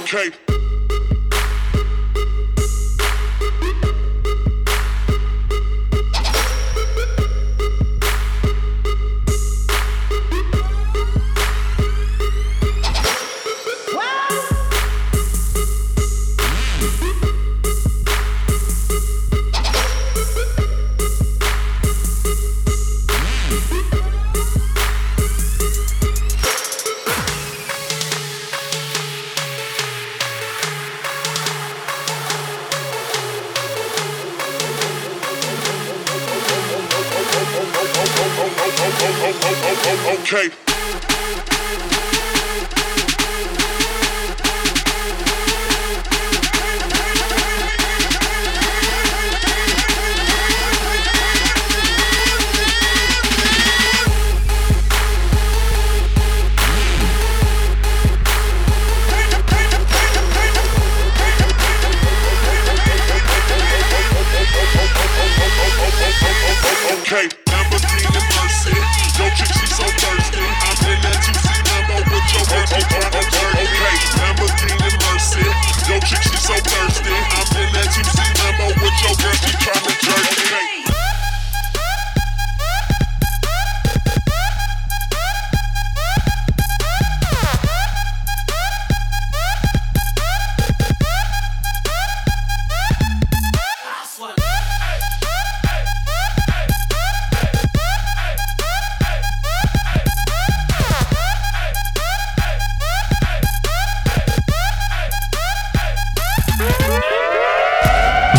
okay. okay.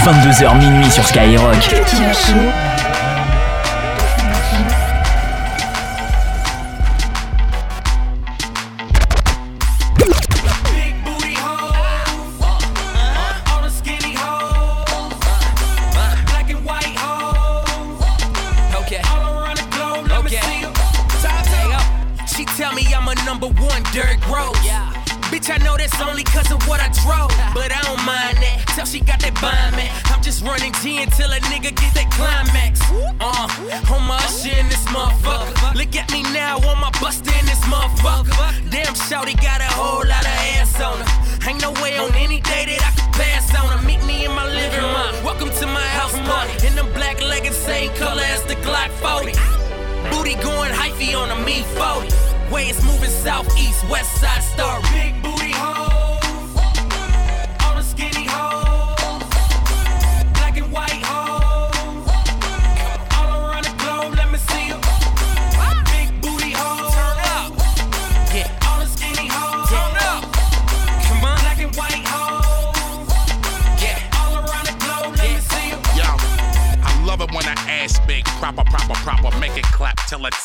22h minuit sur Skyrock. Tell me I'm a number one dirt road. Bitch, I know that's only cause of what I drove. But I'm mind that. Tell she got that bind, man. I'm just running G until a nigga gets that climax. Uh, on my shit in this motherfucker. Look at me now on my bust in this motherfucker. Damn, Shouty got a whole lot of ass on her. Ain't no way on any day that I can pass on her. Meet me in my living room. Welcome to my house party. In them black leggings, same color as the Glock 40. Booty going hyphy on a me 40. Way it's moving southeast, west side star. Big booty hoe.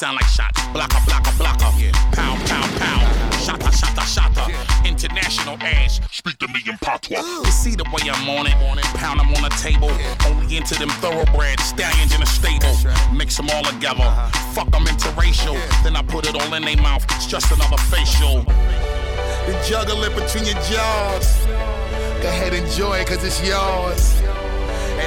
sound like shots. Blocker, blocker, blocker. Yeah. Pound, pound, pound. Shotta, shotta, shotta. Yeah. International ass. Speak to me in patois. You see the way I'm on it. Pound them on the table. Yeah. Only into them thoroughbred stallions in a stable. Right. Mix them all together. Uh-huh. Fuck them interracial. Yeah. Then I put it all in their mouth. It's just another facial. Then juggle it between your jaws. Go ahead, enjoy it, cause it's yours.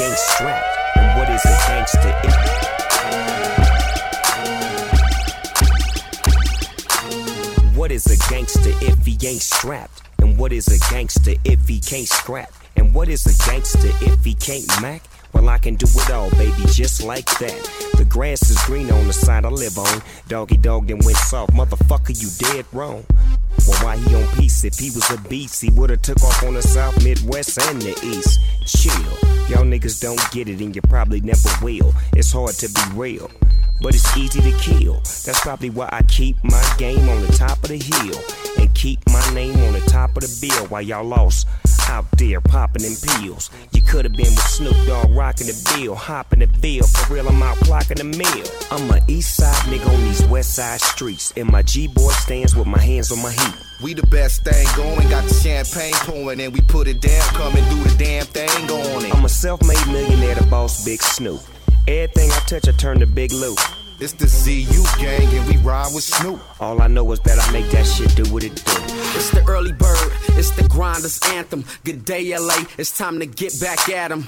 gang strapped, and what is a gangster? If what is a gangster if he ain't strapped? And what is a gangster if he can't scrap? And what is a gangster if he can't mac? Well, I can do it all, baby, just like that. The grass is green on the side I live on. Doggy Dogg then went soft, motherfucker, you dead wrong. Well, why he on peace? If he was a beast, he would've took off on the South, Midwest, and the East. Chill, y'all niggas don't get it, and you probably never will. It's hard to be real but it's easy to kill. That's probably why I keep my game on the top of the hill and keep my name on the top of the bill while y'all lost out there popping them pills. You could have been with Snoop Dogg rocking the bill, hopping the bill. For real, I'm out clocking the mill. I'm a east side nigga on these west side streets. And my G-boy stands with my hands on my heat. We the best thing going, got the champagne pouring, and we put it down, come and do the damn thing on it. I'm a self-made millionaire, the boss, Big Snoop. Everything I touch, I turn to Big Loop. It's the ZU gang, and we ride with Snoop. All I know is that I make that shit do what it do. It's the early bird, it's the grinder's anthem. Good day, LA, it's time to get back at 'em.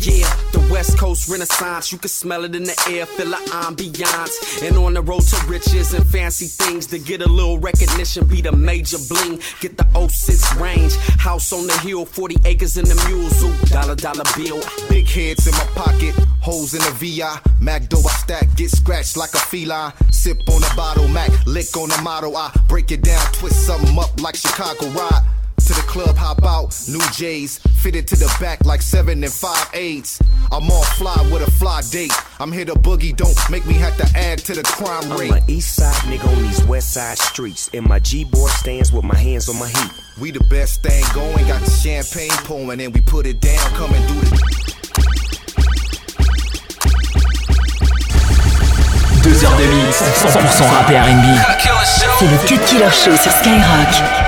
Yeah, the West Coast Renaissance, you can smell it in the air, feel the ambiance. And on the road to riches and fancy things to get a little recognition, be the major bling. Get the 06 range, house on the hill, 40 acres in the mules, ooh, dollar dollar bill. Big heads in my pocket, holes in the VI. Mac dough I stack, get scratched like a feline. Sip on the bottle, Mac, lick on the motto. I break it down, twist something up like Chicago ride to the club, hop out, new J's, fitted to the back like seven and five eights. I'm all fly with a fly date. I'm here to boogie, don't make me have to add to the crime rate. I'm a east side nigga on these west side streets. And my G-boy stands with my hands on my heat. We the best thing going, got the champagne pouring, and we put it down, come and do the. Deux heures de mix, 100% rap et R&B. C'est le Cut Killer Show sur Skyrock.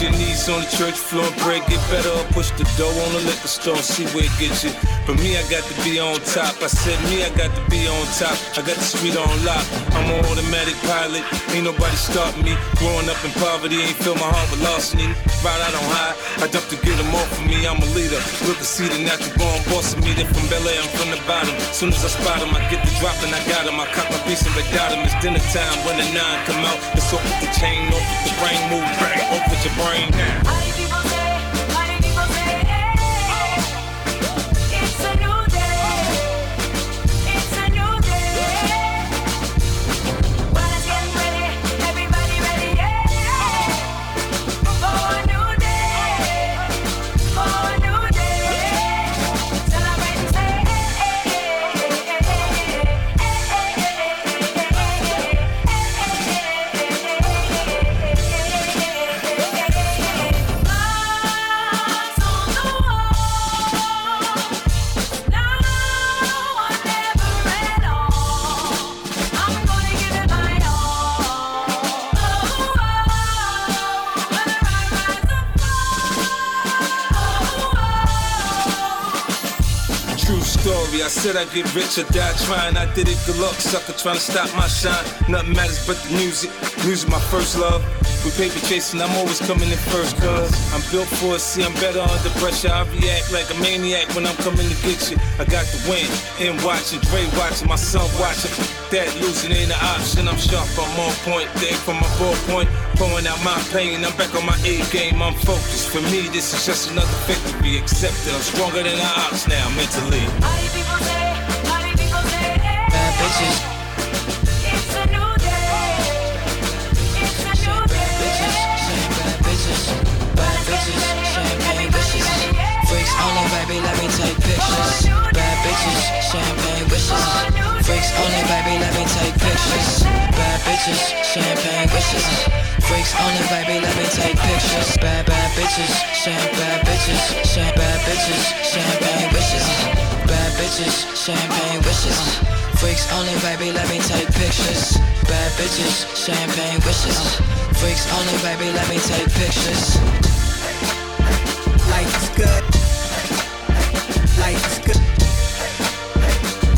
you need on the church floor pray, get better or push the door on the liquor store see where it gets you. For me, I got to be on top. I said, me, I got to be on top. I got the street on lock. I'm an automatic pilot. Ain't nobody stopping me. Growing up in poverty, ain't fill my heart with larceny. Right out on high, I dump to get them off of me. I'm a leader. Look to see the natural born boss of me. They're from Bel Air, I'm from the bottom. Soon as I spot them, I get the drop and I got them. I cop my piece and I them. It's dinner time when the nine come out. It's off with the chain, off with the brain move, bang, off with your brain. I said I'd get rich or die trying. I did it, good luck, sucker, trying to stop my shine. Nothing matters but the music. Music, my first love. With paper chasing, I'm always coming in first, cuz I'm built for it. See, I'm better under pressure. I react like a maniac when I'm coming to get you. I got the win, and watching, Dre watching, my son watching. That losing ain't an option. I'm sharp, I'm on point. Day from my ball point. Pouring out my pain. I'm back on my A game, I'm focused. For me, this is just another victory. Accepted, I'm stronger than the ops now mentally. All these people say, all these people say, Bad bitches. it's a new day. It's a new day. Saying bad bitches. Bad bitches. Champagne oh, wishes. Oh, Freaks only, baby, let me take pictures. Bad bitches. Champagne wishes. Freaks only, baby, let me take pictures. Bad bitches. Champagne wishes. Freaks only, baby, let me take pictures. Bad, bad bitches. Champ, bad bitches. Champ, bad bitches. Champagne wishes. Bad bitches. Champagne wishes. Freaks only, baby, let me take pictures. Bad bitches. Champagne wishes. Freaks only, baby, let me take pictures. Life good. Life good.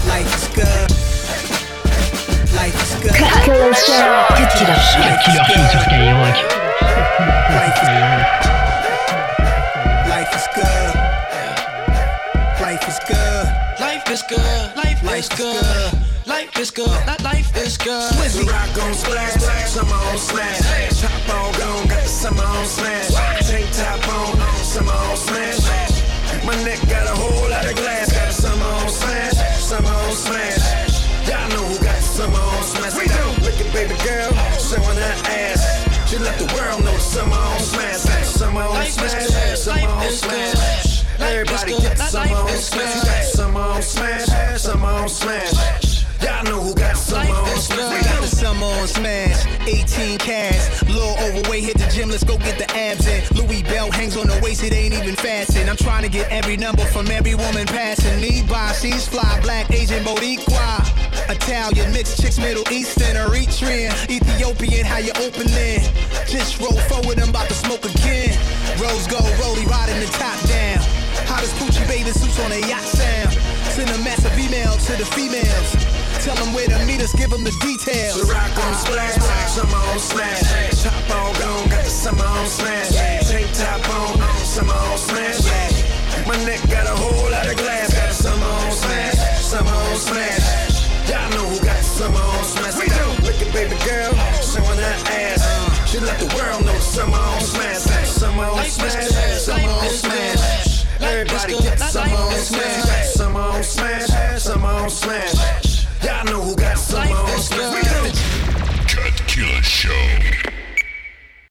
Life good. Cut Killer Show. Cut Killer Show. Is Killer. Life is good. Life is good. Life is good. Life is good. Life is good. Life is good. Swizzy rock on splash, summer on smash. Top on gone, got the summer on smash. Tank top on, summer on smash. My neck got a whole lot of glass, got the summer on smash, 19 cans. Little overweight, hit the gym, let's go get the abs in. Louis Bell hangs on the waist, it ain't even fastened. I'm trying to get every number from every woman passing me by. She's fly, black, Asian, Boricua. Italian, mixed chicks, Middle Eastern, Eritrean, Ethiopian, how you opening? Just roll forward, I'm about to smoke again. Rose gold, rollie, riding the top down. Hottest Gucci bathing suits on a yacht sound. Send a massive email to the females. Tell them where to meet us, give them the details. The rock on splash, summer on smash. Top on gone, got the summer on smash. Tank top on